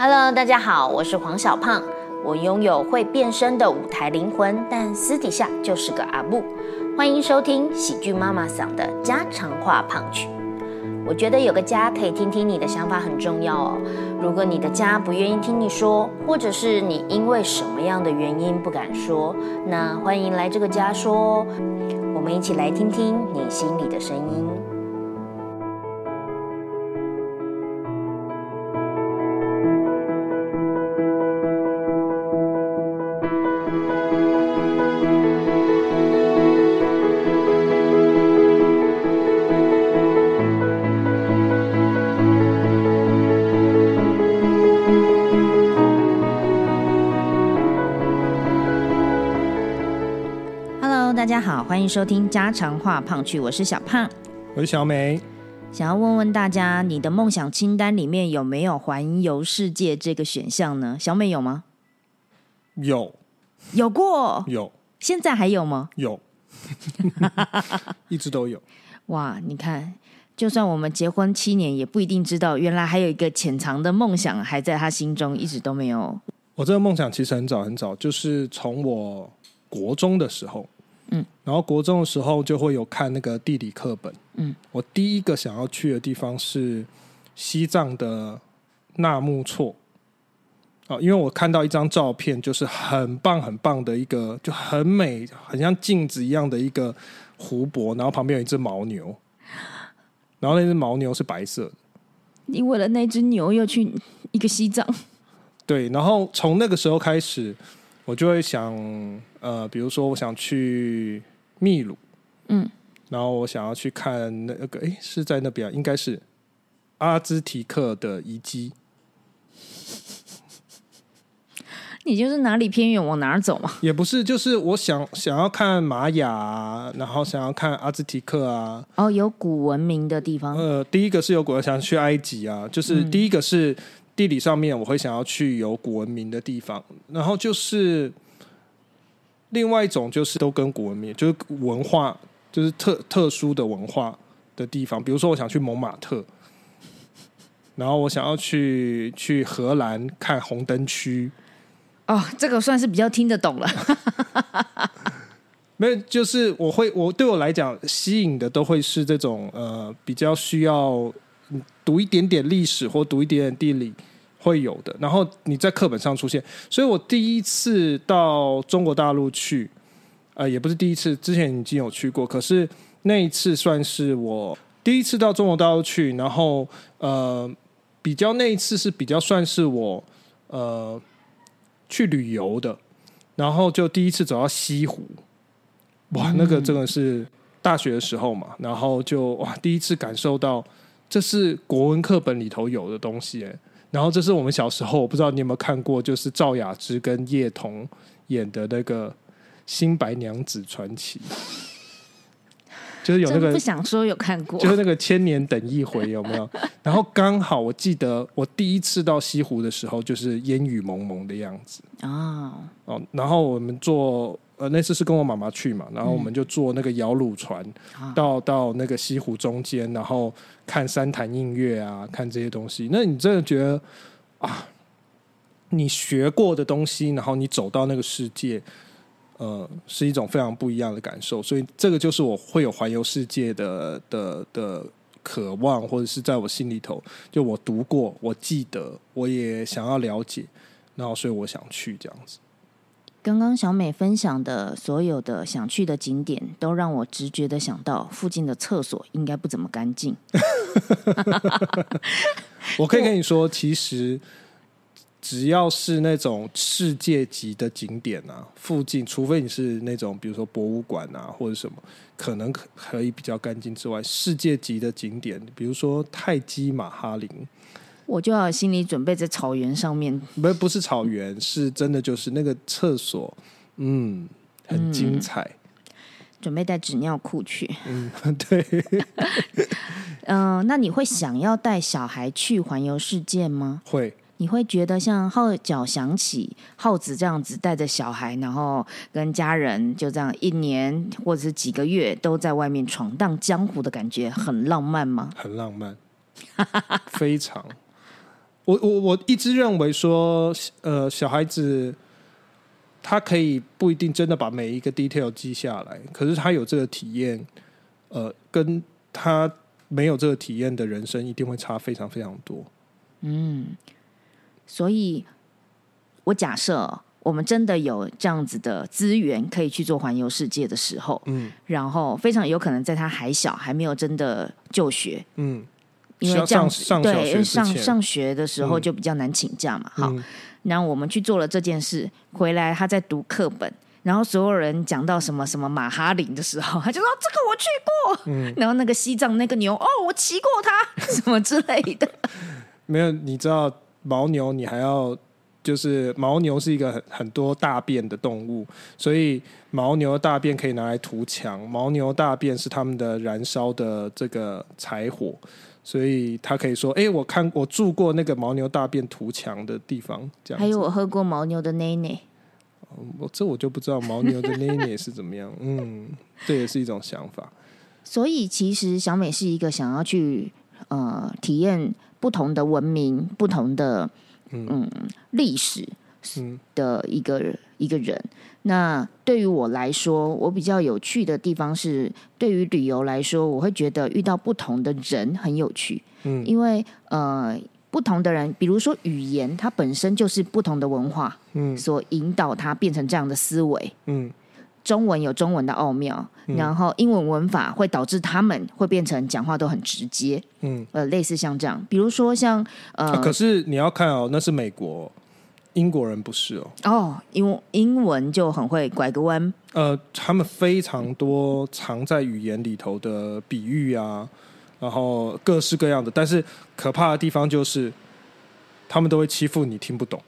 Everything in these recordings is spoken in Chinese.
Hello，大家好，我是黄小胖。我拥有会变身的舞台灵魂，但私底下就是个阿布。欢迎收听喜剧妈妈桑的家常话胖曲。我觉得有个家可以听听你的想法很重要哦。如果你的家不愿意听你说，或者是你因为什么样的原因不敢说，那欢迎来这个家说，我们一起来听听你心里的声音。欢迎收听家常话胖趣，我是小胖，我是小美。想要问问大家，你的梦想清单里面有没有环游世界这个选项呢？小美有吗？有，有过，有。现在还有吗？有，一直都有。哇，你看，就算我们结婚七年，也不一定知道，原来还有一个潜藏的梦想还在他心中，一直都没有。我这个梦想其实很早很早，就是从我国中的时候。嗯，然后国中的时候就会有看那个地理课本。嗯，我第一个想要去的地方是西藏的纳木错。啊，因为我看到一张照片，就是很棒很棒的一个，就很美，很像镜子一样的一个湖泊，然后旁边有一只牦牛，然后那只牦牛是白色的。你为了那只牛又去一个西藏？对，然后从那个时候开始。我就会想，呃，比如说我想去秘鲁，嗯，然后我想要去看那个，哎，是在那边，应该是阿兹提克的遗迹。你就是哪里偏远往哪儿走嘛？也不是，就是我想想要看玛雅，然后想要看阿兹提克啊。哦，有古文明的地方。呃，第一个是有古，想去埃及啊，就是第一个是。地理上面，我会想要去有古文明的地方，然后就是另外一种，就是都跟古文明，就是文化，就是特特殊的文化的地方。比如说，我想去蒙马特，然后我想要去去荷兰看红灯区。哦，这个算是比较听得懂了。没有，就是我会，我对我来讲，吸引的都会是这种呃，比较需要读一点点历史或读一点点地理。会有的，然后你在课本上出现，所以我第一次到中国大陆去，呃，也不是第一次，之前已经有去过，可是那一次算是我第一次到中国大陆去，然后呃，比较那一次是比较算是我呃去旅游的，然后就第一次走到西湖，哇，那个真的是大学的时候嘛，然后就哇，第一次感受到这是国文课本里头有的东西，哎。然后这是我们小时候，我不知道你有没有看过，就是赵雅芝跟叶童演的那个《新白娘子传奇》，就是有那个不想说有看过，就是那个千年等一回有没有？然后刚好我记得我第一次到西湖的时候，就是烟雨蒙蒙的样子啊哦，然后我们坐。呃，那次是跟我妈妈去嘛，然后我们就坐那个摇橹船到到那个西湖中间，然后看山潭映月啊，看这些东西。那你真的觉得啊，你学过的东西，然后你走到那个世界，呃，是一种非常不一样的感受。所以这个就是我会有环游世界的的的渴望，或者是在我心里头，就我读过，我记得，我也想要了解，然后所以我想去这样子。刚刚小美分享的所有的想去的景点，都让我直觉的想到附近的厕所应该不怎么干净。我可以跟你说，其实只要是那种世界级的景点啊，附近除非你是那种比如说博物馆啊或者什么，可能可以比较干净之外，世界级的景点，比如说泰姬玛哈林。我就要心理准备在草原上面，不不是草原，是真的就是那个厕所，嗯，很精彩。准备带纸尿裤去，嗯，对。嗯，那你会想要带小孩去环游世界吗？会。你会觉得像号角响起，耗子这样子带着小孩，然后跟家人就这样一年或者是几个月都在外面闯荡江湖的感觉，很浪漫吗？很浪漫，非常。我我我一直认为说，呃，小孩子他可以不一定真的把每一个 detail 记下来，可是他有这个体验，呃，跟他没有这个体验的人生一定会差非常非常多。嗯所以，我假设我们真的有这样子的资源可以去做环游世界的时候，嗯然后非常有可能在他还小还没有真的就学，嗯，因为这样上上学上上学的时候嗯。就比较难请假嘛。好，嗯。然后我们去做了这件事，回来他在读课本，然后所有人讲到什么什么马哈林的时候，他就说这个我去过，嗯。然后那个西藏那个牛哦，我骑过它，什么之类的。没有，你知道牦牛，你还要就是牦牛是一个很很多大便的动物，所以牦牛的大便可以拿来涂墙，牦牛大便是他们的燃烧的这个柴火，所以他可以说，哎、我看我住过那个牦牛大便涂墙的地方，这样子。还有我喝过牦牛的奶奶，我这我就不知道牦牛的奶奶是怎么样，嗯，这也是一种想法，所以其实小美是一个想要去呃体验不同的文明、不同的嗯。历史嗯。的一个一个人。那对于我来说，我比较有趣的地方是，对于旅游来说，我会觉得遇到不同的人很有趣，嗯因为呃。不同的人，比如说语言，它本身就是不同的文化嗯所引导它变成这样的思维。嗯中文有中文的奥妙，然后英文文法会导致他们会变成讲话都很直接，嗯。呃，类似像这样，比如说像呃，啊可是你要看哦，那是美国，英国人不是哦。哦，因为英文就很会拐个弯，呃，他们非常多藏在语言里头的比喻啊，然后各式各样的，但是可怕的地方就是，他们都会欺负你听不懂。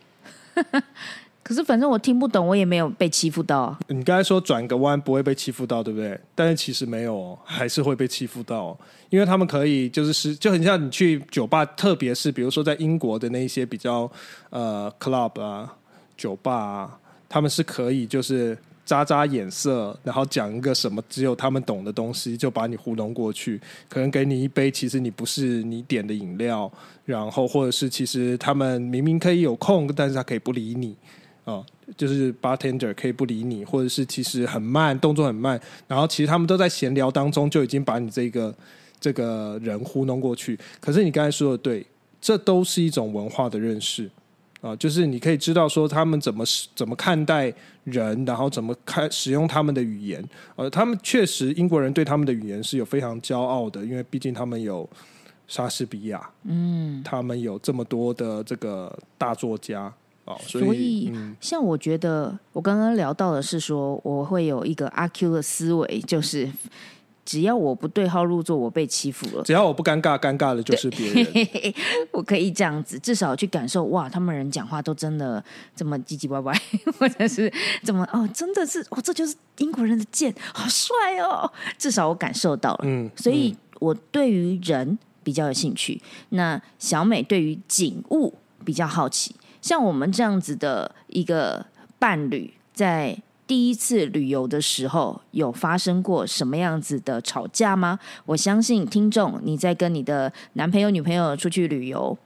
可是反正我听不懂，我也没有被欺负到。你刚才说转个弯不会被欺负到，对不对？但是其实没有，还是会被欺负到，因为他们可以就是是就很像你去酒吧，特别是比如说在英国的那一些比较呃 club 啊、酒吧啊，他们是可以就是眨眨眼色，然后讲一个什么只有他们懂的东西，就把你糊弄过去，可能给你一杯其实你不是你点的饮料，然后或者是其实他们明明可以有空，但是他可以不理你。哦，就是 bartender 可以不理你，或者是其实很慢，动作很慢，然后其实他们都在闲聊当中就已经把你这个这个人糊弄过去。可是你刚才说的对，这都是一种文化的认识啊、就是你可以知道说他们怎么怎么看待人，然后怎么看使用他们的语言。呃，他们确实英国人对他们的语言是有非常骄傲的，因为毕竟他们有莎士比亚，嗯，他们有这么多的这个大作家。哦，所以，所以嗯像我觉得，我刚刚聊到的是说，我会有一个阿 Q 的思维，就是只要我不对号入座，我被欺负了，只要我不尴尬，尴尬的就是别人。我可以这样子，至少去感受哇，他们人讲话都真的这么唧唧歪歪，或者是怎么哦，真的是哦，这就是英国人的剑，好帅哦！至少我感受到了，嗯，所以我对于人比较有兴趣。那小美对于景物比较好奇，像我们这样子的一个伴侣，在第一次旅游的时候，有发生过什么样子的吵架吗？我相信听众你在跟你的男朋友、女朋友出去旅游。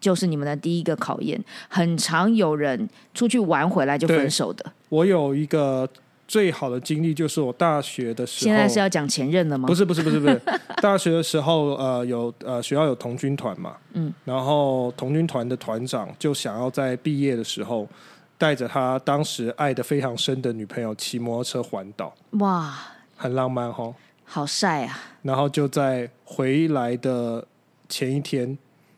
就是你们的第一个考验，很常有人出去玩回来就分手的。我有一个最好的经历，就是我大学的时候，现在是要讲前任了吗？不是不是不是不是，大学的时候呃有呃学校有童军团嘛，嗯，然后童军团的团长就想要在毕业的时候带着他当时爱的非常深的女朋友骑摩托车环岛，哇，很浪漫哦。好晒啊！然后就在回来的前一天，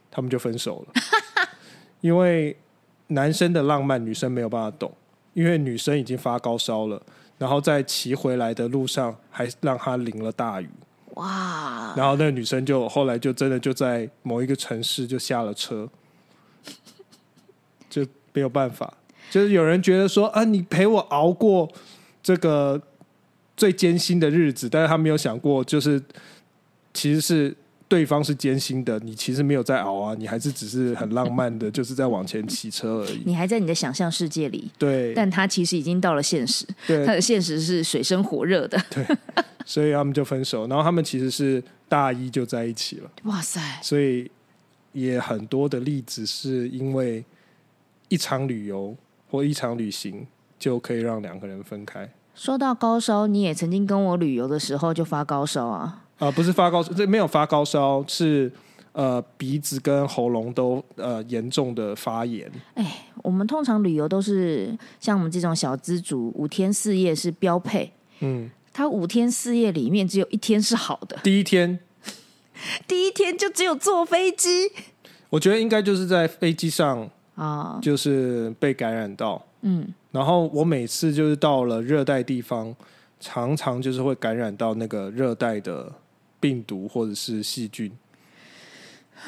他们就分手了，因为男生的浪漫女生没有办法懂，因为女生已经发高烧了，然后在骑回来的路上还让她淋了大雨，哇，然后那个女生就后来就真的就在某一个城市就下了车，就没有办法，就是有人觉得说啊，你陪我熬过这个最艰辛的日子，但是他没有想过，就是其实是对方是艰辛的，你其实没有在熬啊，你还是只是很浪漫的，就是在往前骑车而已。你还在你的想象世界里，对但他其实已经到了现实，他，的现实是水深火热的。对所以他们就分手，然后他们其实是大一就在一起了，哇塞，所以也很多的例子是因为一场旅游或一场旅行就可以让两个人分开。说到高烧，你也曾经跟我旅游的时候就发高烧啊？啊、不是发高烧，这没有发高烧，是呃鼻子跟喉咙都呃严重的发炎。哎我们通常旅游都是像我们这种小资族，五天四夜是标配。嗯，他五天四夜里面只有一天是好的，第一天 第一天就只有坐飞机我觉得应该就是在飞机上啊。就是被感染到，嗯，然后我每次就是到了热带地方，常常就是会感染到那个热带的病毒或者是细菌。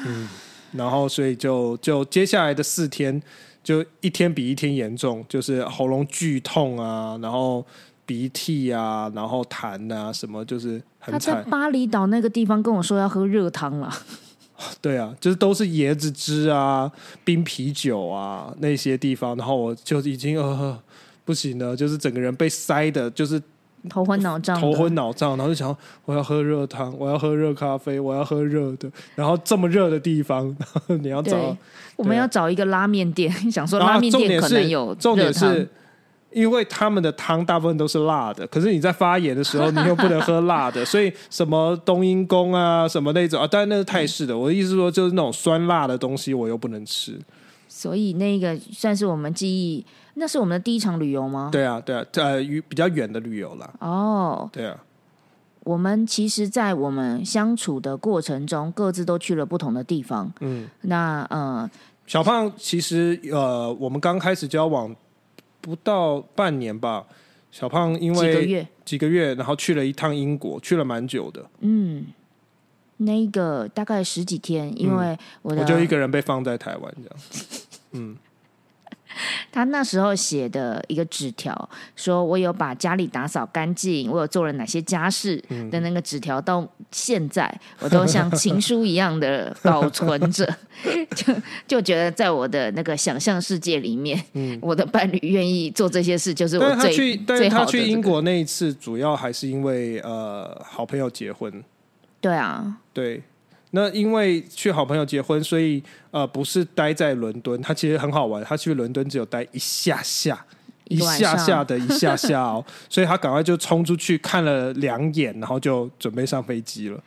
嗯，然后所以就就接下来的四天，就一天比一天严重，就是喉咙剧痛啊，然后鼻涕啊，然后痰啊，什么就是很他在。巴厘岛那个地方跟我说要喝热汤了，对啊，就是都是椰子汁啊、冰啤酒啊那些地方，然后我就已经呃不行了，就是整个人被塞的，就是头昏脑胀，头昏脑胀，然后就想我要喝热汤，我要喝热咖啡，我要喝热的，然后这么热的地方，然 后你要找，我们要找一个拉面店，想说拉面店可能有重点是，因为他们的汤大部分都是辣的，可是你在发炎的时候，你又不能喝辣的，所以什么冬阴功啊，什么那种啊，当然那是泰式的。我的意思是说，就是那种酸辣的东西，我又不能吃。所以那个算是我们记忆，那是我们的第一场旅游吗？对啊，对啊，呃，与比较远的旅游啦，哦，对啊，我们其实，在我们相处的过程中，各自都去了不同的地方。嗯，那呃，小胖其实呃，我们刚开始交往不到半年吧，小胖因为几个月，几个月，然后去了一趟英国，去了蛮久的，嗯，那个大概十几天，因为我的、我就一个人被放在台湾这样。他那时候写的一个纸条，说我有把家里打扫干净，我有做了哪些家事嗯。的那个纸条，到现在我都像情书一样的保存着，就就觉得在我的那个想象世界里面，我的伴侣愿意做这些事，就是我最最好他去英国那一次，主要还是因为呃好朋友结婚。对啊，对，那因为去好朋友结婚，所以呃不是待在伦敦，他其实很好玩。他去伦敦只有待一下下，一下下的一下下哦，所以他赶快就冲出去看了两眼，然后就准备上飞机了。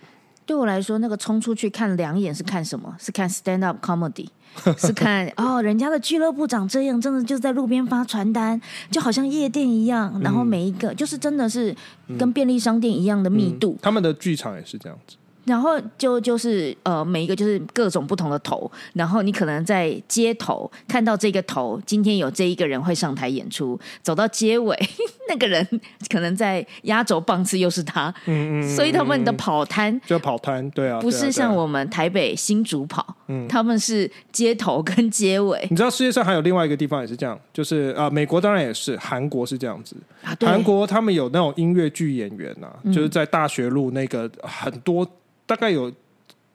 对我来说，那个冲出去看两眼是看什么？是看 stand up comedy，是看 哦，人家的俱乐部长这样，真的就在路边发传单，就好像夜店一样。然后每一个、就是真的是跟便利商店一样的密度，他们的剧场也是这样子。然后就就是呃，每一个就是各种不同的头，然后你可能在街头看到这个头，今天有这一个人会上台演出，走到街尾，那个人 可能在压轴棒次又是他，嗯嗯，所以他们的跑摊就跑摊，对啊，不是像我们台北新竹跑，嗯。他们是街头跟街尾。你知道世界上还有另外一个地方也是这样，就是啊、美国当然也是，韩国是这样子。韩国他们有那种音乐剧演员啊，就是在大学路那个很多，大概有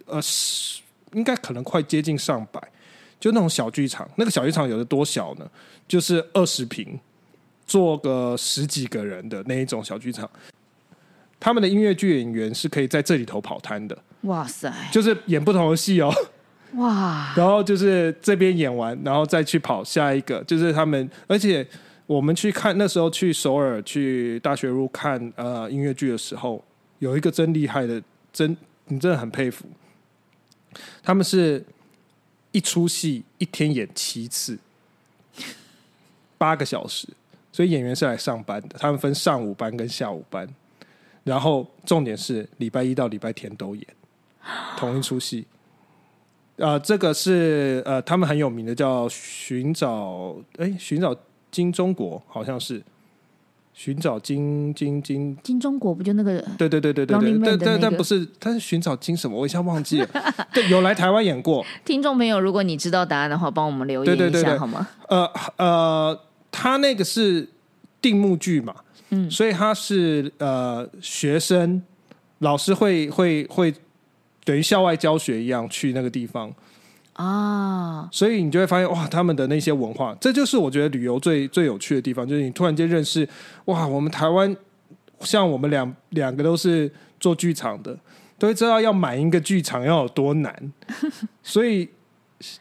呃十，应该可能快接近上百，就那种小剧场。那个小剧场有的多小呢？就是二十平，坐个十几个人的那一种小剧场。他们的音乐剧演员是可以在这里头跑摊的，哇塞，就是演不同的戏哦。哇，然后就是这边演完，然后再去跑下一个，就是他们，而且我们去看那时候去首尔去大学路看呃音乐剧的时候，有一个真厉害的，真你真的很佩服，他们是一出戏一天演七次，八个小时，所以演员是来上班的，他们分上午班跟下午班，然后重点是礼拜一到礼拜天都演同一出戏。呃，这个是呃，他们很有名的叫寻找，哎，寻找金钟国，好像是。寻找金金金，金中国不就那个对对对对对对，但但但不是，他是寻找金什么，我一下忘记了。对，有来台湾演过，听众朋友，如果你知道答案的话，帮我们留言一下对对对对。好吗？呃呃，他那个是定目剧嘛，嗯，所以他是呃学生，老师会会会等于校外教学一样去那个地方，啊，所以你就会发现哇，他们的那些文化，这就是我觉得旅游最最有趣的地方，就是你突然间认识哇，我们台湾像我们两两个都是做剧场的，都会知道要买一个剧场要有多难，所以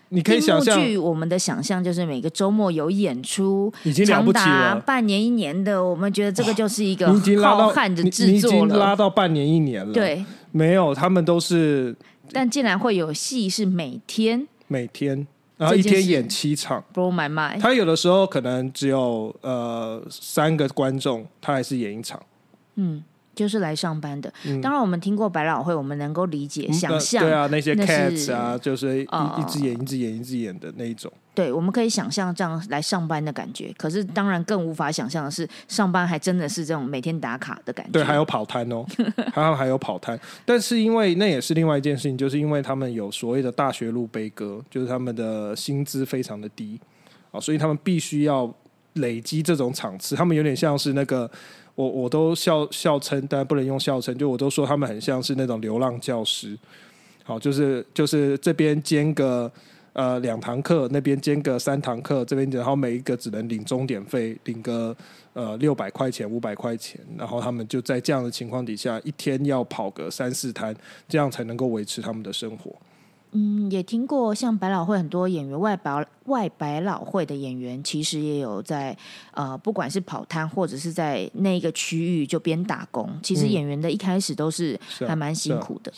你可以想象，据我们的想象就是每个周末有演出，已经了不起了。半年一年的，我们觉得这个就是一个浩瀚的制作经拉。到半年一年了。，对，没有，他们都是但竟然会有戏是每天每天，然后一天演七场。blow my mind。他有的时候可能只有呃三个观众，他还是演一场。嗯，就是来上班的。嗯当然，我们听过百老汇，我们能够理解、嗯想象。对啊，那些 cats 啊，就是一只眼、一只眼、一只眼的那一种。对，我们可以想象这样来上班的感觉。可是，当然更无法想象的是，上班还真的是这种每天打卡的感觉。对，还有跑摊哦，还有还有跑摊。但是因为那也是另外一件事情，就是因为他们有所谓的大学路悲歌，就是他们的薪资非常的低啊，所以他们必须要累积这种场次。他们有点像是那个。我我都笑笑称，但不能用笑称，就我都说他们很像是那种流浪教师，好，就是就是这边兼个呃两堂课，那边兼个三堂课，这边然后每一个只能领钟点费，领个呃六百块钱、五百块钱，然后他们就在这样的情况底下，一天要跑个三四摊，这样才能够维持他们的生活。嗯，也听过像百老汇很多演员外百外百老汇的演员，其实也有在呃，不管是跑摊或者是在那个区域就边打工。其实嗯演员的一开始都是还蛮辛苦的。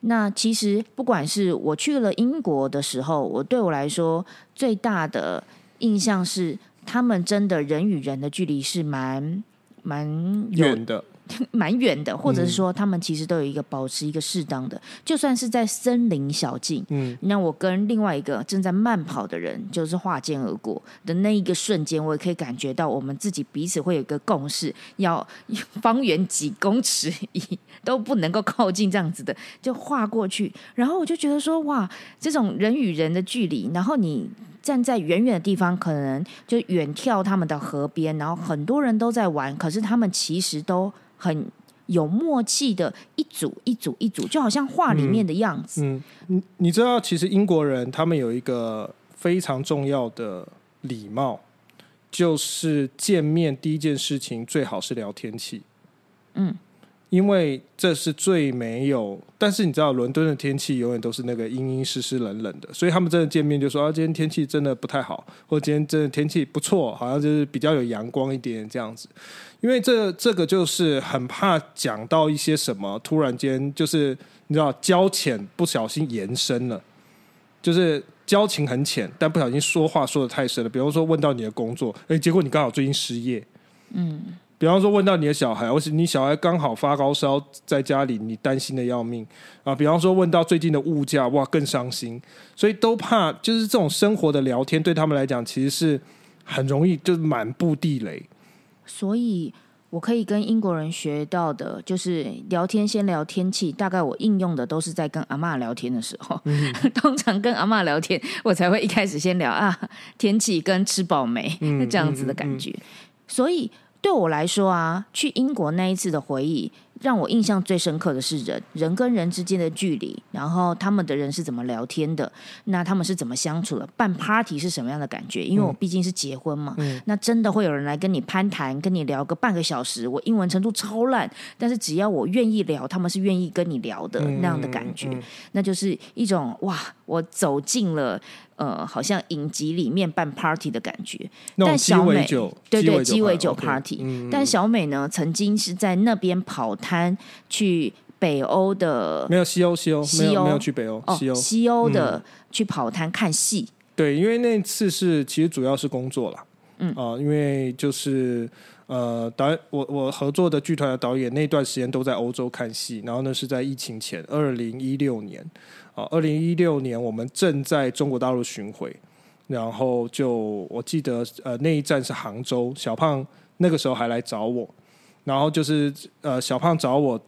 那其实不管是我去了英国的时候，我对我来说最大的印象是，他们真的人与人的距离是蛮蛮远的，蛮远的，或者是嗯说他们其实都有一个保持一个适当的，就算是在森林小径，嗯，那我跟另外一个正在慢跑的人就是划肩而过的那一个瞬间，我也可以感觉到我们自己彼此会有一个共识，要 方圆几公尺以都不能够靠近这样子的，就划过去。然后我就觉得说，哇，这种人与人的距离，然后你。站在远远的地方，可能就远眺他们的河边，然后很多人都在玩，可是他们其实都很有默契的，一组一组一组，就好像画里面的样子。嗯，你你知道，其实英国人他们有一个非常重要的礼貌，就是见面第一件事情最好是聊天气。嗯，因为这是最没有，但是你知道，伦敦的天气永远都是那个阴阴湿湿冷冷的，所以他们真的见面就说啊，今天天气真的不太好，或者今天真的天气不错，好像就是比较有阳光一点这样子。因为这这个就是很怕讲到一些什么，突然间就是你知道交浅不小心延伸了，就是交情很浅，但不小心说话说的太深了。比如说问到你的工作，哎，结果你刚好最近失业，嗯，比方说问到你的小孩，或是你小孩刚好发高烧，在家里你担心的要命啊。比方说问到最近的物价，哇，更伤心。所以都怕，就是这种生活的聊天对他们来讲，其实是很容易就是满布地雷。所以我可以跟英国人学到的，就是聊天先聊天气。大概我应用的都是在跟阿妈聊天的时候，通常跟阿妈聊天，我才会一开始先聊啊天气跟吃饱没、嗯这样子的感觉。所以对我来说啊，去英国那一次的回忆，让我印象最深刻的是人人跟人之间的距离，然后他们的人是怎么聊天的，那他们是怎么相处的，办 party 是什么样的感觉？因为我毕竟是结婚嘛，那真的会有人来跟你攀谈，跟你聊个半个小时。我英文程度超烂，但是只要我愿意聊，他们是愿意跟你聊的、那样的感觉，那就是一种哇，我走进了。呃，好像影集里面办 party 的感觉，但小美对对鸡鸡尾酒 OK，party，、嗯但小美呢，曾经是在那边跑摊去北欧的没有西欧，西欧西欧。有没有去北欧，哦西欧。西欧的去跑摊看戏，对，因为那次是其实主要是工作啦，嗯。啊、因为就是呃导我我合作的剧团的导演那段时间都在欧洲看戏，然后呢是在疫情前，二零一六年啊，二零一六年我们正在中国大陆巡回，然后就我记得呃那一站是杭州，小胖那个时候还来找我，然后就是呃小胖找我。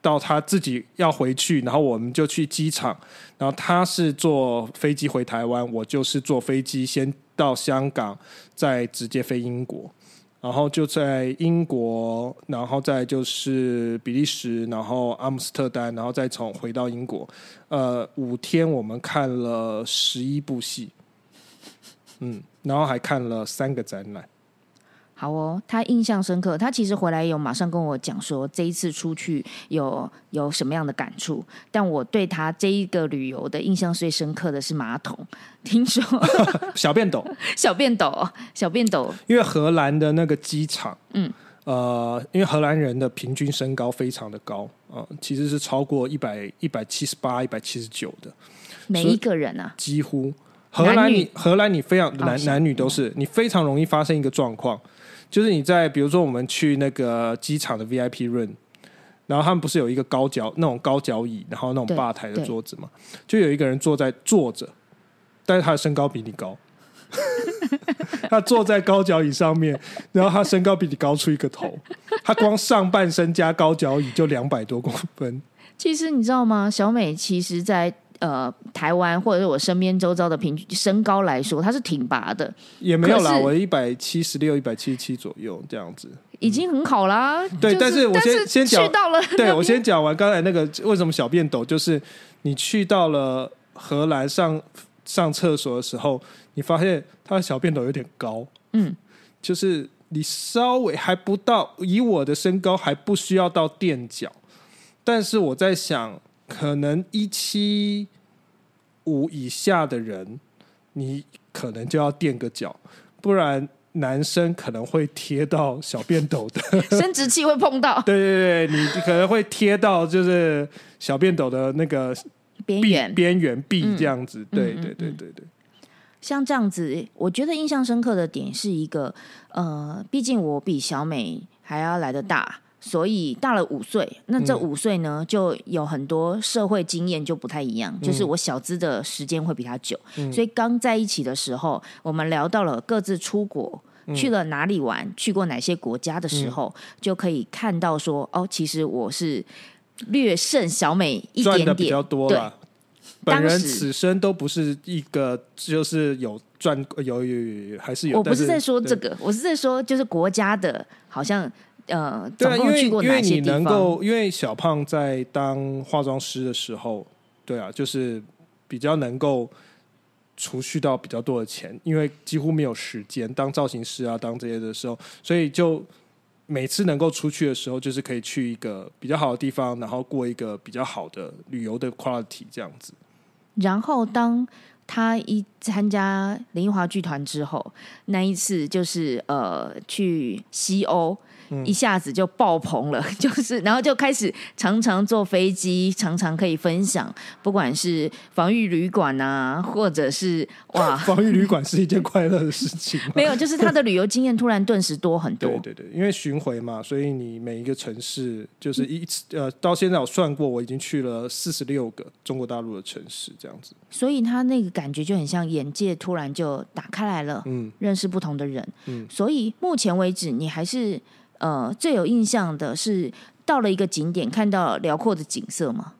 到他自己要回去，然后我们就去机场，然后他是坐飞机回台湾，我就是坐飞机先到香港，再直接飞英国，然后就在英国，然后再就是比利时，然后阿姆斯特丹，然后再从回到英国，呃，五天我们看了十一部戏，嗯，然后还看了三个展览，好哦，他印象深刻。他其实回来有马上跟我讲说，这一次出去有有什么样的感触。但我对他这一个旅游的印象最深刻的是马桶。听说 小便斗，小便斗，小便斗，因为荷兰的那个机场，嗯，呃，因为荷兰人的平均身高非常的高啊、其实是超过一百一百七十八、一百七十九的，每一个人啊，几乎。荷兰你荷兰你非常男男女都是，你非常容易发生一个状况，就是你在比如说我们去那个机场的 VIP room，然后他们不是有一个高脚那种高脚椅，然后那种吧台的桌子嘛，就有一个人坐在坐着，但是他的身高比你高。他坐在高脚椅上面，然后他身高比你高出一个头，他光上半身加高脚椅就两百多公分，其实你知道吗？小美其实在，呃台湾或者是我身边周遭的平均身高来说，它是挺拔的，也没有啦，我一百七十六、一百七十七左右这样子。已经很好啦。对就但是我先先讲去到了对我先讲完刚才那个为什么小便斗，就是你去到了荷兰上上厕所的时候，你发现他的小便斗有点高，嗯，就是你稍微还不到，以我的身高还不需要到垫脚，但是我在想，可能一七五以下的人，你可能就要垫个脚，不然男生可能会贴到小便斗的。生殖器会碰到对对对，你可能会贴到就是小便斗的那个边缘。边缘壁这样子。对嗯对对对对，像这样子，我觉得印象深刻的点是一个，呃，毕竟我比小美还要来的大，所以大了五岁。那这嗯五岁呢，就有很多社会经验就不太一样，就是我小资的时间会比他久，所以刚在一起的时候，我们聊到了各自出国。去了哪里玩？去过哪些国家的时候，就可以看到说，哦，其实我是略胜小美一点点比较。多了。本人此生都不是一个，就是有赚有有还是有。我不是在说这对个，我是在说就是国家的，好像呃，对啊，因为因为你？能够，因为小胖在当化妆师的时候，对啊，就是比较能够储蓄到比较多的钱，因为几乎没有时间当造型师啊，当这些的时候，所以就每次能够出去的时候，就是可以去一个比较好的地方，然后过一个比较好的旅游的 quality 这样子。然后当他一参加林奕华剧团之后，那一次就是呃去西欧。嗯一下子就爆棚了，就是然后就开始常常坐飞机，常常可以分享，不管是防御旅馆啊，或者是哇，防御旅馆是一件快乐的事情？没有，就是他的旅游经验突然顿时多很多。对对对，因为巡回嘛，所以你每一个城市就是一次呃，到现在我算过，我已经去了四十六个中国大陆的城市，这样子。所以他那个感觉就很像眼界突然就打开来了，嗯，认识不同的人。嗯所以目前为止，你还是呃最有印象的是到了一个景点看到辽阔的景色吗？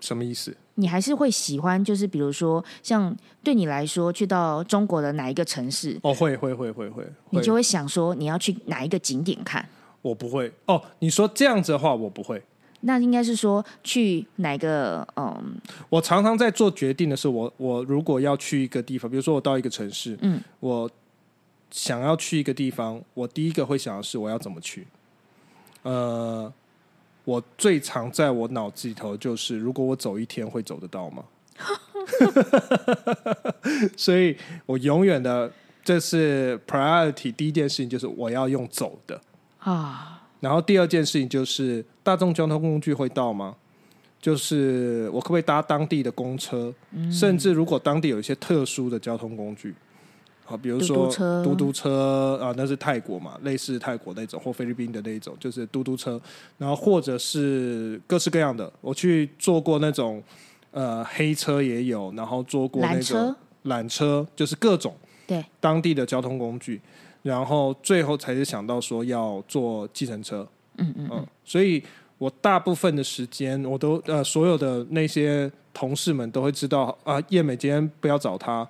什么意思？你还是会喜欢，就是比如说像对你来说，去到中国的哪一个城市，哦，会会会会会，你就会想说你要去哪一个景点看。我不会哦。你说这样子的话，我不会。那应该是说去哪个嗯我常常在做决定的是，我我如果要去一个地方，比如说我到一个城市，嗯，我想要去一个地方，我第一个会想的是我要怎么去。呃，我最常在我脑子里头就是，如果我走一天会走得到吗？所以我永远的这是 priority，第一件事情就是我要用走的。啊，然后第二件事情就是大众交通工具会到吗？就是我可不可以搭当地的公车？甚至如果当地有一些特殊的交通工具，啊，比如说嘟嘟车啊，那是泰国嘛，类似泰国那种或菲律宾的那一种，就是嘟嘟车。然后或者是各式各样的，我去坐过那种呃黑车也有，然后坐过那缆种缆车，就是各种对，当地的交通工具，然后最后才是想到说要坐计程车。嗯嗯嗯，所以我大部分的时间，我都呃，所有的那些同事们都会知道啊，叶美今天不要找他，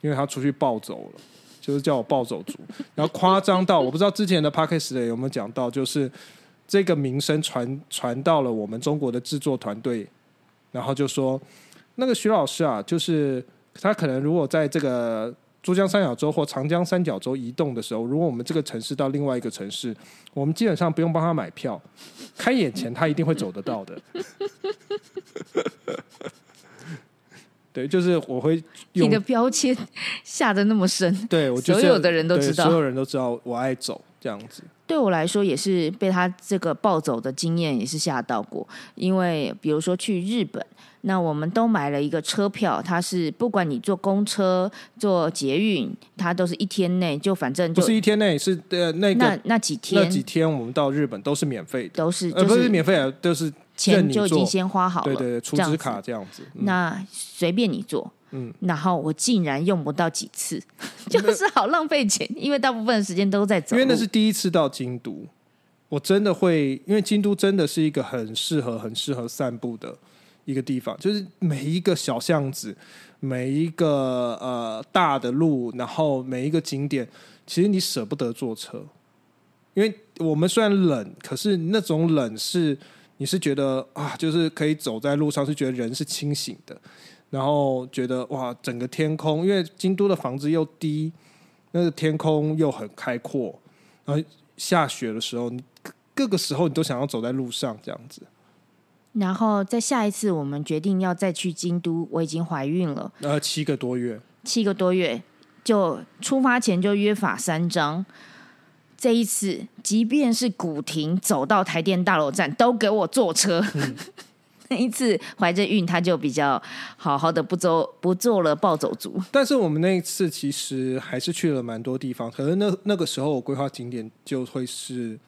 因为他出去暴走了，就是叫我暴走族。然后夸张到我不知道之前的 p a c k a g e 有没有讲到，就是这个名声传传到了我们中国的制作团队，然后就说那个徐老师啊，就是他可能如果在这个珠江三角洲或长江三角洲移动的时候，如果我们这个城市到另外一个城市，我们基本上不用帮他买票，开眼前他一定会走得到的。对，就是我会你的标签 下的那么深，对我就是所有的人都知道所有人都知道我爱走这样子。对我来说也是被他这个暴走的经验也是吓到过，因为比如说去日本，那我们都买了一个车票，它是不管你坐公车、坐捷运，它都是一天内就反正不就是一天内，是呃那那个那几天那几天我们到日本都是免费的，呃，都是就不是免费的，都是钱就已经先花好了，对对对，储值卡这样子。嗯那随便你做，嗯，然后我竟然用不到几次，就是好浪费钱，因为大部分的时间都在走。因为那是第一次到京都，我真的会，因为京都真的是一个很适合、很适合散步的一个地方，就是每一个小巷子，每一个呃大的路，然后每一个景点，其实你舍不得坐车，因为我们虽然冷，可是那种冷是你是觉得啊，就是可以走在路上，是觉得人是清醒的，然后觉得哇，整个天空，因为京都的房子又低，那个天空又很开阔，然后下雪的时候，你各各个时候你都想要走在路上这样子。然后在下一次我们决定要再去京都，我已经怀孕了呃，七个多月，七个多月，就出发前就约法三章。这一次，即便是古亭走到台电大楼站，都给我坐车。那一次怀着孕，他就比较好好的不走不做了暴走族。但是我们那一次其实还是去了蛮多地方，可是那那个时候我规划景点就会是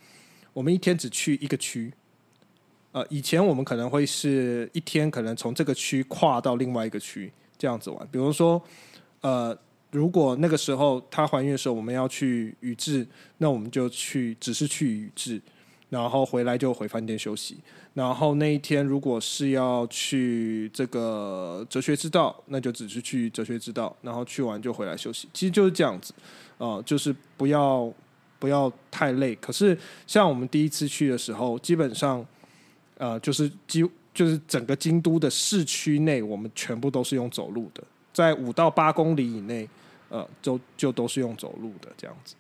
我们一天只去一个区。呃，以前我们可能会是一天可能从这个区跨到另外一个区这样子玩，比如说，呃，如果那个时候她怀孕的时候我们要去宇治，那我们就去只是去宇治，然后回来就回饭店休息。然后那一天如果是要去这个哲学之道，那就只是去哲学之道，然后去完就回来休息。其实就是这样子，呃，就是不要不要太累。可是像我们第一次去的时候，基本上呃就是几就是整个京都的市区内，我们全部都是用走路的，在五到八公里以内，呃，就就都是用走路的这样子。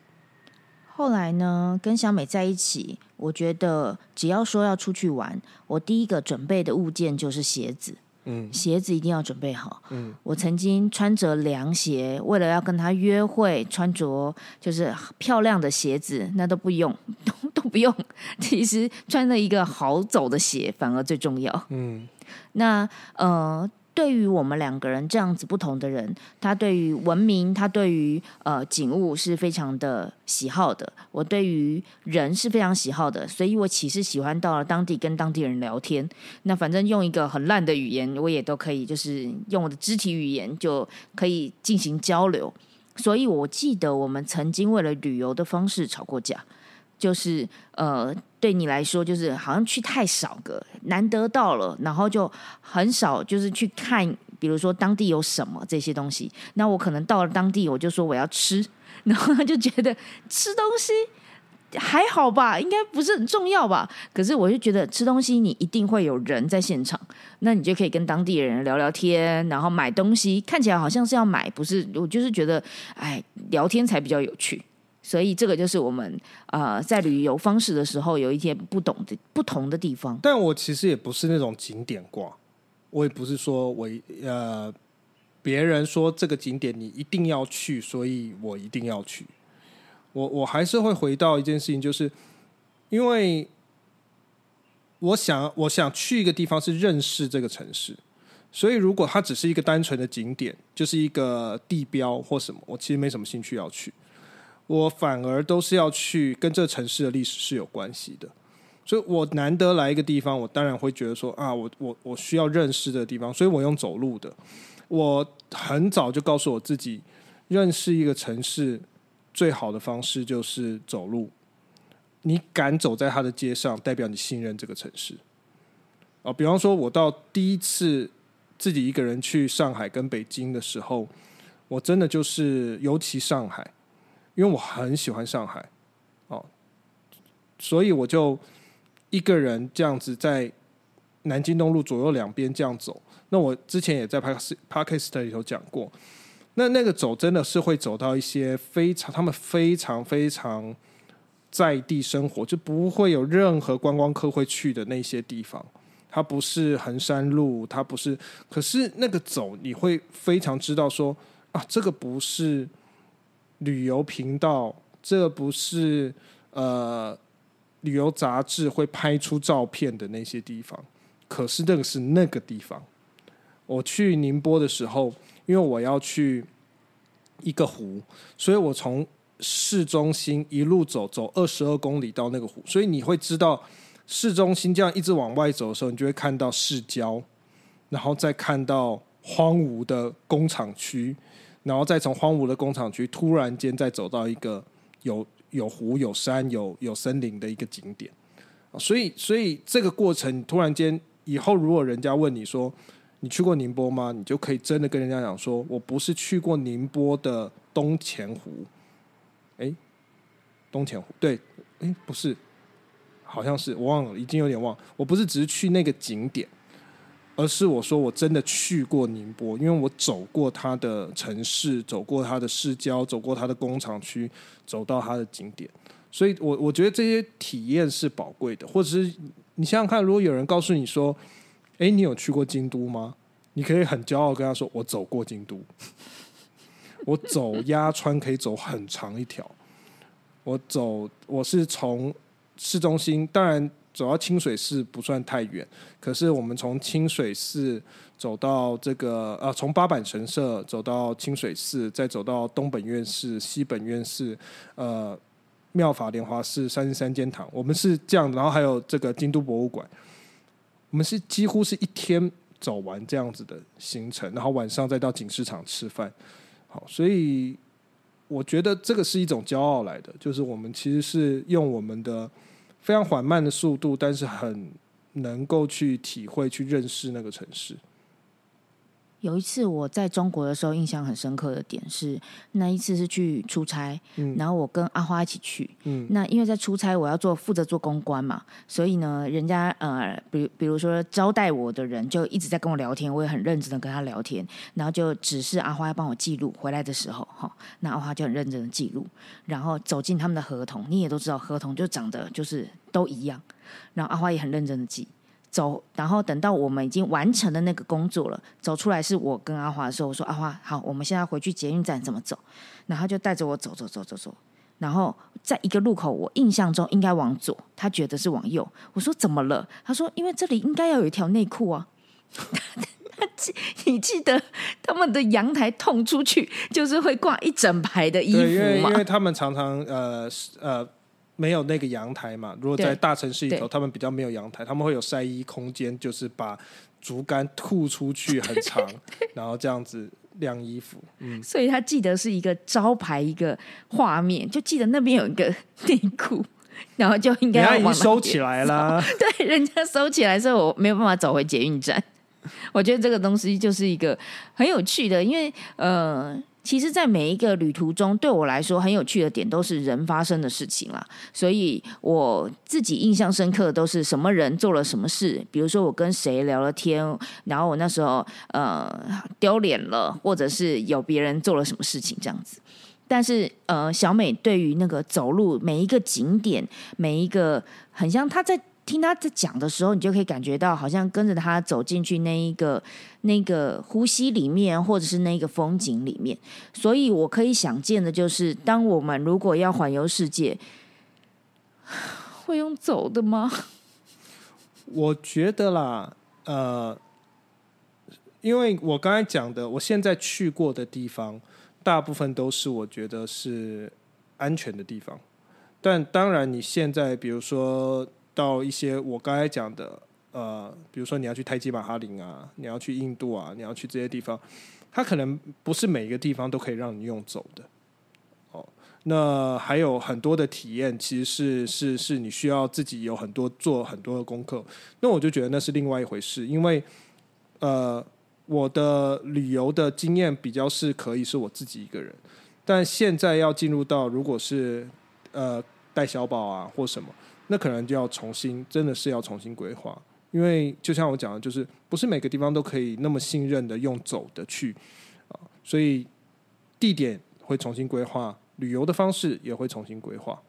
后来呢，跟小美在一起，我觉得只要说要出去玩，我第一个准备的物件就是鞋子。嗯鞋子一定要准备好。嗯，我曾经穿着凉鞋，为了要跟他约会，穿着就是漂亮的鞋子，那都不用，都 都不用。其实穿了一个好走的鞋，反而最重要。嗯那呃，对于我们两个人这样子不同的人，他对于文明，他对于呃景物是非常的喜好的。我对于人是非常喜好的，所以我其实喜欢到了当地跟当地人聊天。那反正用一个很烂的语言，我也都可以，就是用我的肢体语言就可以进行交流。所以我记得我们曾经为了旅游的方式吵过架。就是呃，对你来说，就是好像去太少个，难得到了，然后就很少就是去看，比如说当地有什么这些东西。那我可能到了当地，我就说我要吃，然后他就觉得吃东西还好吧，应该不是很重要吧。可是我就觉得吃东西你一定会有人在现场，那你就可以跟当地人聊聊天，然后买东西，看起来好像是要买，不是？我就是觉得，哎，聊天才比较有趣。所以这个就是我们呃在旅游方式的时候有一些不懂的不同的地方。但我其实也不是那种景点挂，我也不是说我呃别人说这个景点你一定要去，所以我一定要去。我我还是会回到一件事情，就是因为我想我想去一个地方是认识这个城市，所以如果它只是一个单纯的景点，就是一个地标或什么，我其实没什么兴趣要去。我反而都是要去跟这城市的历史是有关系的。所以我难得来一个地方，我当然会觉得说啊，我我我需要认识的地方，所以我用走路的。我很早就告诉我自己，认识一个城市最好的方式就是走路。你敢走在它的街上，代表你信任这个城市。啊，比方说，我到第一次自己一个人去上海跟北京的时候，我真的就是尤其上海，因为我很喜欢上海，哦，所以我就一个人这样子在南京东路左右两边这样走。那我之前也在 Podcast a n 里头讲过，那那个走真的是会走到一些非常他们非常非常在地生活，就不会有任何观光客会去的那些地方。它不是横山路，它不是，可是那个走你会非常知道说啊，这个不是旅游频道，这不是呃旅游杂志会拍出照片的那些地方，可是那个是那个地方。我去宁波的时候，因为我要去一个湖，所以我从市中心一路走走二十二公里到那个湖，所以你会知道。市中心这样一直往外走的时候，你就会看到市郊，然后再看到荒芜的工厂区，然后再从荒芜的工厂区突然间再走到一个有有湖、有山、有有森林的一个景点。所以，所以这个过程突然间以后，如果人家问你说你去过宁波吗？你就可以真的跟人家讲说，我不是去过宁波的东钱湖。哎，东钱湖对，哎，不是。好像是我忘了，已经有点忘。我不是只是去那个景点，而是我说我真的去过宁波，因为我走过它的城市，走过它的市郊，走过它的工厂区，走到它的景点。所以，我我觉得这些体验是宝贵的。或者是你想想看，如果有人告诉你说：“哎，你有去过京都吗？”你可以很骄傲跟他说：“我走过京都，我走鸭川可以走很长一条，我走我是从。”市中心当然走到清水寺不算太远，可是我们从清水寺走到这个呃，从八坂神社走到清水寺，再走到东本院寺、西本院寺、呃妙法莲华寺、三十三间堂，我们是这样，然后还有这个京都博物馆，我们是几乎是一天走完这样子的行程，然后晚上再到锦市场吃饭。好，所以我觉得这个是一种骄傲来的，就是我们其实是用我们的。非常缓慢的速度，但是很能够去体会、去认识那个城市。有一次我在中国的时候，印象很深刻的点是，那一次是去出差，然后我跟阿花一起去。嗯，那因为在出差，我要做负责做公关嘛，所以呢，人家呃，比比如说招待我的人就一直在跟我聊天，我也很认真的跟他聊天，然后就指示阿花要帮我记录回来的时候，哈，那阿花就很认真的记录，然后走进他们的合同，你也都知道，合同就长得就是都一样，然后阿花也很认真的记。走，然后等到我们已经完成了那个工作了，走出来是我跟阿华的时候，我说阿华好，我们现在回去捷运站怎么走？然后就带着我走走走走走，然后在一个路口，我印象中应该往左，他觉得是往右。我说怎么了？他说因为这里应该要有一条内裤啊。他 记你记得他们的阳台通出去就是会挂一整排的衣服吗？因为他们常常呃呃。没有那个阳台嘛？如果在大城市里头，他们比较没有阳台，他们会有晒衣空间，就是把竹竿吐出去很长，然后这样子晾衣服。嗯，所以他记得是一个招牌，一个画面，就记得那边有一个内裤，然后就应该要往收起来了。对，人家收起来，所以我没有办法走回捷运站。我觉得这个东西就是一个很有趣的，因为呃。其实，在每一个旅途中，对我来说很有趣的点都是人发生的事情啦。所以我自己印象深刻都是什么人做了什么事，比如说我跟谁聊了天，然后我那时候呃丢脸了，或者是有别人做了什么事情这样子。但是呃，小美对于那个走路每一个景点，每一个很像她在。听他在讲的时候，你就可以感觉到，好像跟着他走进去那一个那个呼吸里面，或者是那个风景里面。所以我可以想见的就是，当我们如果要环游世界，会用走的吗？我觉得啦，呃，因为我刚才讲的，我现在去过的地方，大部分都是我觉得是安全的地方。但当然，你现在比如说。到一些我刚才讲的，呃，比如说你要去泰姬玛哈林啊，你要去印度啊，你要去这些地方，它可能不是每一个地方都可以让你用走的。哦，那还有很多的体验，其实是是是你需要自己有很多做很多的功课。那我就觉得那是另外一回事，因为呃，我的旅游的经验比较是可以是我自己一个人，但现在要进入到如果是呃带小宝啊或什么。那可能就要重新，真的是要重新规划，因为就像我讲的，就是不是每个地方都可以那么信任的用走的去啊，所以地点会重新规划，旅游的方式也会重新规划。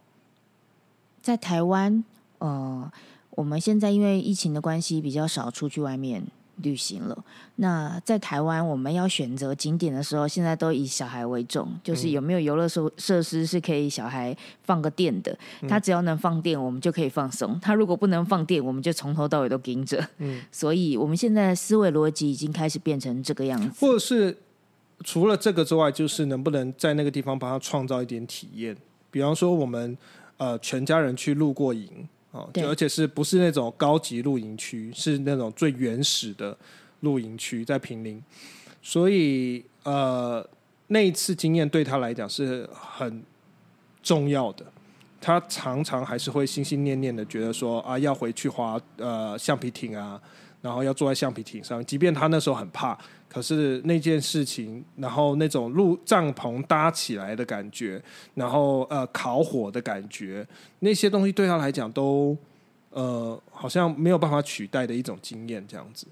在台湾，呃，我们现在因为疫情的关系，比较少出去外面旅行了。那在台湾，我们要选择景点的时候，现在都以小孩为重，就是有没有游乐设设施是可以小孩放个电的。他只要能放电，我们就可以放松；他如果不能放电，我们就从头到尾都盯着。嗯，所以我们现在的思维逻辑已经开始变成这个样子，或者是除了这个之外，就是能不能在那个地方帮他创造一点体验，比方说我们。呃，全家人去露过营啊，就而且是不是那种高级露营区，是那种最原始的露营区，在平林。所以呃，那一次经验对他来讲是很重要的。他常常还是会心心念念的，觉得说啊，要回去滑呃橡皮艇啊，然后要坐在橡皮艇上，即便他那时候很怕。可是那件事情，然后那种露帐篷搭起来的感觉，然后呃烤火的感觉，那些东西对他来讲都呃好像没有办法取代的一种经验，这样子。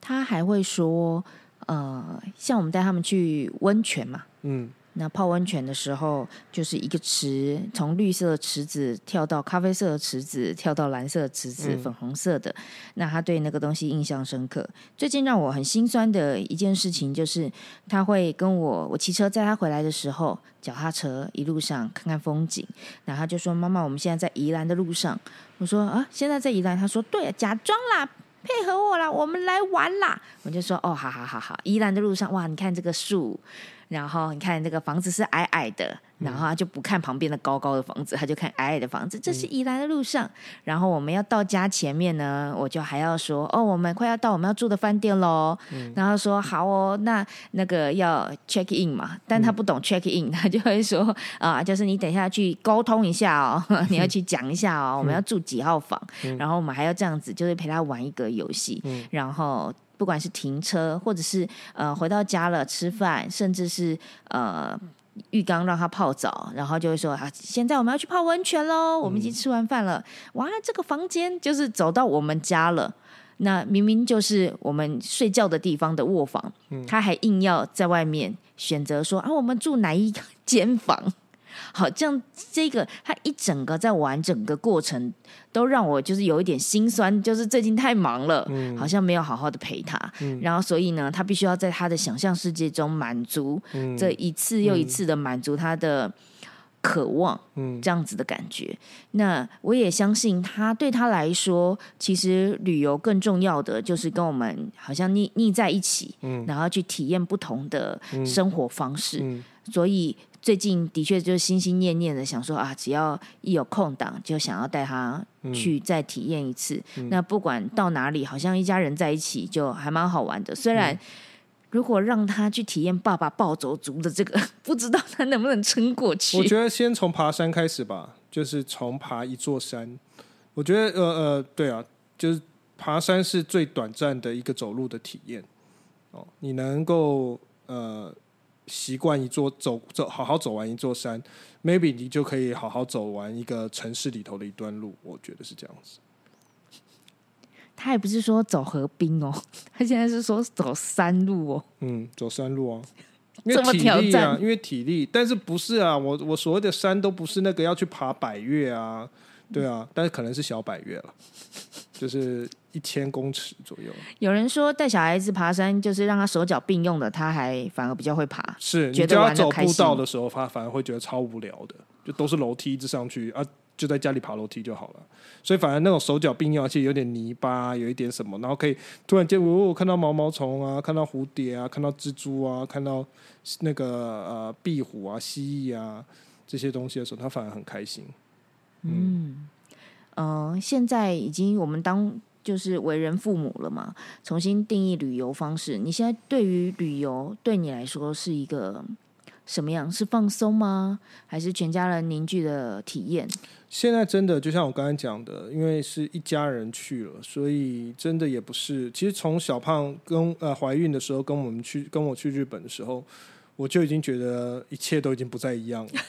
他还会说，呃，像我们带他们去温泉嘛，嗯。那泡温泉的时候，就是一个池，从绿色的池子跳到咖啡色的池子，跳到蓝色的池子，粉红色的。那他对那个东西印象深刻。最近让我很心酸的一件事情，就是他会跟我，我骑车载他回来的时候，脚踏车一路上看看风景。然后他就说：“妈妈，我们现在在宜兰的路上。”我说：“啊，现在在宜兰？”他说：“对，啊假装啦，配合我啦，我们来玩啦。”我就说：“哦，好好好好，宜兰的路上，哇，你看这个树。”然后你看，这个房子是矮矮的。然后他就不看旁边的高高的房子，他就看矮矮的房子。这是宜兰的路上，然后我们要到家前面呢，我就还要说哦，我们快要到我们要住的饭店喽。然后说好哦，那那个要 check in 嘛，但他不懂 check in，他就会说啊，就是你等一下去沟通一下哦，你要去讲一下哦，我们要住几号房，然后我们还要这样子，就是陪他玩一个游戏，然后不管是停车，或者是呃回到家了吃饭，甚至是呃。浴缸让他泡澡，然后就会说啊，现在我们要去泡温泉喽。我们已经吃完饭了，哇，这个房间就是走到我们家了。那明明就是我们睡觉的地方的卧房，他还硬要在外面选择说啊，我们住哪一间房？好，这样这个他一整个在玩整个过程，都让我就是有一点心酸，就是最近太忙了，好像没有好好的陪他，然后所以呢，他必须要在他的想象世界中满足这一次又一次的满足他的渴望，这样子的感觉。那我也相信他对他来说，其实旅游更重要的就是跟我们好像腻腻在一起，然后去体验不同的生活方式，所以。最近的确就是心心念念的想说啊，只要一有空档，就想要带他去再体验一次。那不管到哪里，好像一家人在一起就还蛮好玩的。虽然如果让他去体验爸爸暴走族的这个，不知道他能不能撑过去。我觉得先从爬山开始吧，就是从爬一座山。我觉得呃呃，对啊，就是爬山是最短暂的一个走路的体验。哦，你能够呃。习惯一座走走好好走完一座山，maybe 你就可以好好走完一个城市里头的一段路。我觉得是这样子。他也不是说走河滨哦，他现在是说走山路哦。嗯，走山路啊，因为体力啊，因为体力。但是不是啊？我我所谓的山都不是那个要去爬百越啊，对啊，但是可能是小百越了，就是。一千公尺左右。有人说带小孩子爬山就是让他手脚并用的，他还反而比较会爬。是，你叫他走步道的时候，他反而会觉得超无聊的，就都是楼梯一直上去啊，就在家里爬楼梯就好了。所以反而那种手脚并用，而且有点泥巴，有一点什么，然后可以突然间哦，看到毛毛虫啊，看到蝴蝶啊，看到蜘蛛啊，看到那个呃壁虎啊、蜥蜴啊这些东西的时候，他反而很开心。嗯，嗯，现在已经我们当。就是为人父母了嘛，重新定义旅游方式。你现在对于旅游，对你来说是一个什么样？是放松吗？还是全家人凝聚的体验？现在真的就像我刚才讲的，因为是一家人去了，所以真的也不是。其实从小胖跟呃怀孕的时候，跟我们去跟我去日本的时候，我就已经觉得一切都已经不再一样了。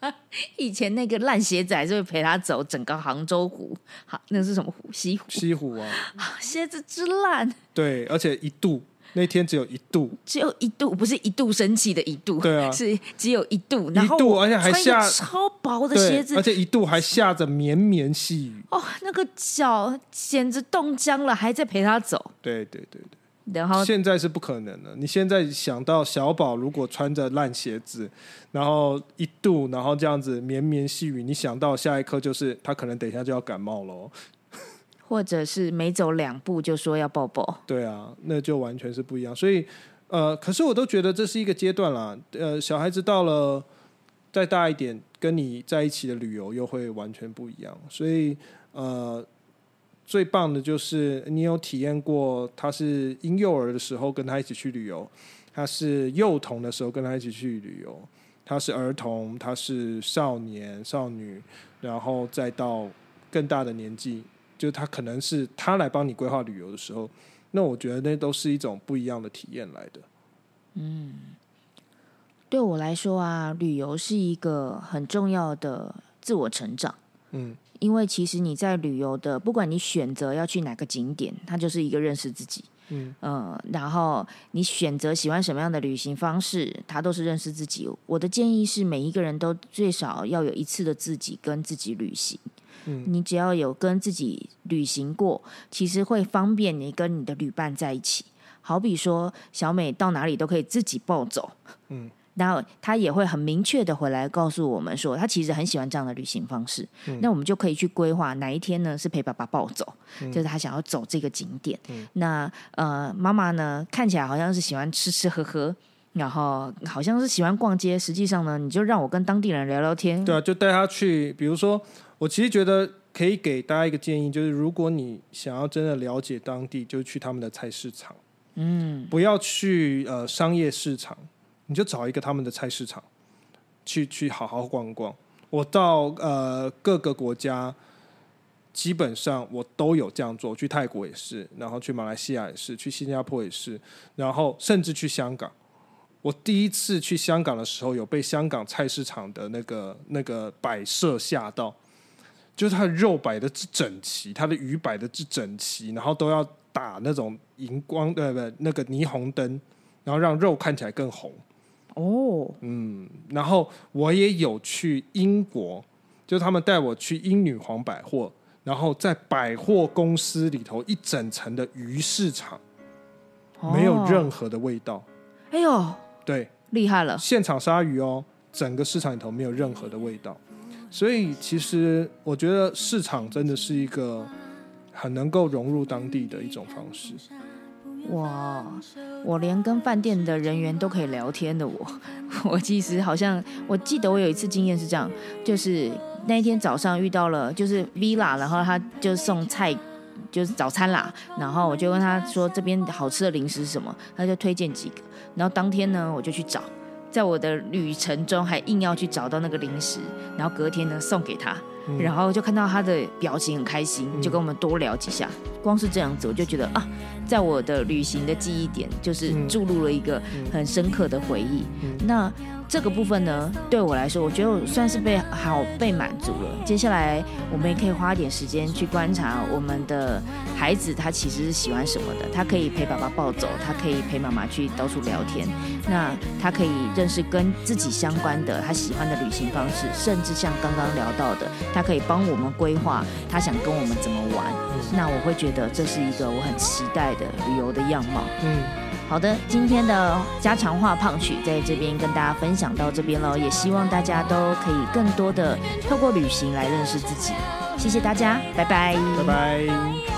以前那个烂鞋仔就会陪他走整个杭州湖，好，那是什么湖？西湖。西湖啊，鞋子之烂，对，而且一度那天只有一度，只有一度，不是一度生气的一度，对啊是只有一度。然后一度而且还下超薄的鞋，子而，且一度还下着绵绵细雨，哦，那个脚简直冻僵了，还在陪他走。对对对对。然后现在是不可能的。你现在想到小宝如果穿着烂鞋子，然后一度，然后这样子绵绵细雨，你想到下一刻就是他可能等一下就要感冒喽。或者是每走两步就说要抱抱，对啊，那就完全是不一样。所以呃，可是我都觉得这是一个阶段啦。呃，小孩子到了再大一点，跟你在一起的旅游又会完全不一样。所以呃。最棒的就是你有体验过，他是婴幼儿的时候跟他一起去旅游，他是幼童的时候跟他一起去旅游，他是儿童，他是少年少女，然后再到更大的年纪，就他可能是他来帮你规划旅游的时候，那我觉得那都是一种不一样的体验来的。嗯对我来说啊，旅游是一个很重要的自我成长。嗯，因为其实你在旅游的，不管你选择要去哪个景点，它就是一个认识自己。嗯呃，然后你选择喜欢什么样的旅行方式，它都是认识自己。我的建议是，每一个人都最少要有一次的自己跟自己旅行。嗯你只要有跟自己旅行过，其实会方便你跟你的旅伴在一起。好比说，小美到哪里都可以自己暴走。嗯。然后他也会很明确的回来告诉我们说，他其实很喜欢这样的旅行方式。嗯那我们就可以去规划哪一天呢是陪爸爸暴走，嗯就是他想要走这个景点。那呃，妈妈呢看起来好像是喜欢吃吃喝喝，然后好像是喜欢逛街，实际上呢，你就让我跟当地人聊聊天。对啊，就带他去，比如说，我其实觉得可以给大家一个建议，就是如果你想要真的了解当地，就去他们的菜市场，嗯，不要去呃商业市场，你就找一个他们的菜市场，去去好好逛逛。我到呃各个国家，基本上我都有这样做，去泰国也是，然后去马来西亚也是，去新加坡也是，然后甚至去香港。我第一次去香港的时候，有被香港菜市场的那个那个摆设吓到，就是它的肉摆的之整齐，它的鱼摆的之整齐，然后都要打那种荧光呃不那个霓虹灯，然后让肉看起来更红。哦，嗯，然后我也有去英国，就他们带我去英女皇百货，然后在百货公司里头一整层的鱼市场，没有哦任何的味道。哎呦，对，厉害了。现场杀鱼哦，整个市场里头没有任何的味道。所以其实我觉得市场真的是一个很能够融入当地的一种方式。哇，我连跟饭店的人员都可以聊天的我，我其实好像我记得我有一次经验是这样，就是那一天早上遇到了就是 Vila，然后他就送菜。就是早餐啦，然后我就跟他说这边好吃的零食是什么，他就推荐几个，然后当天呢我就去找，在我的旅程中还硬要去找到那个零食，然后隔天呢送给他，嗯。然后就看到他的表情很开心，就跟我们多聊几下。光是这样子，我就觉得啊，在我的旅行的记忆点，就是嗯。注入了一个很深刻的回忆。嗯。那这个部分呢，对我来说，我觉得我算是被好被满足了。接下来，我们也可以花一点时间去观察我们的孩子，他其实是喜欢什么的。他可以陪爸爸抱走，他可以陪妈妈去到处聊天。那他可以认识跟自己相关的他喜欢的旅行方式，甚至像刚刚聊到的，他可以帮我们规划他想跟我们怎么玩。那我会觉得这是一个我很期待的旅游的样貌。嗯，好的，今天的家常话胖曲在这边跟大家分享到这边了，也希望大家都可以更多的透过旅行来认识自己。谢谢大家，拜拜，拜拜。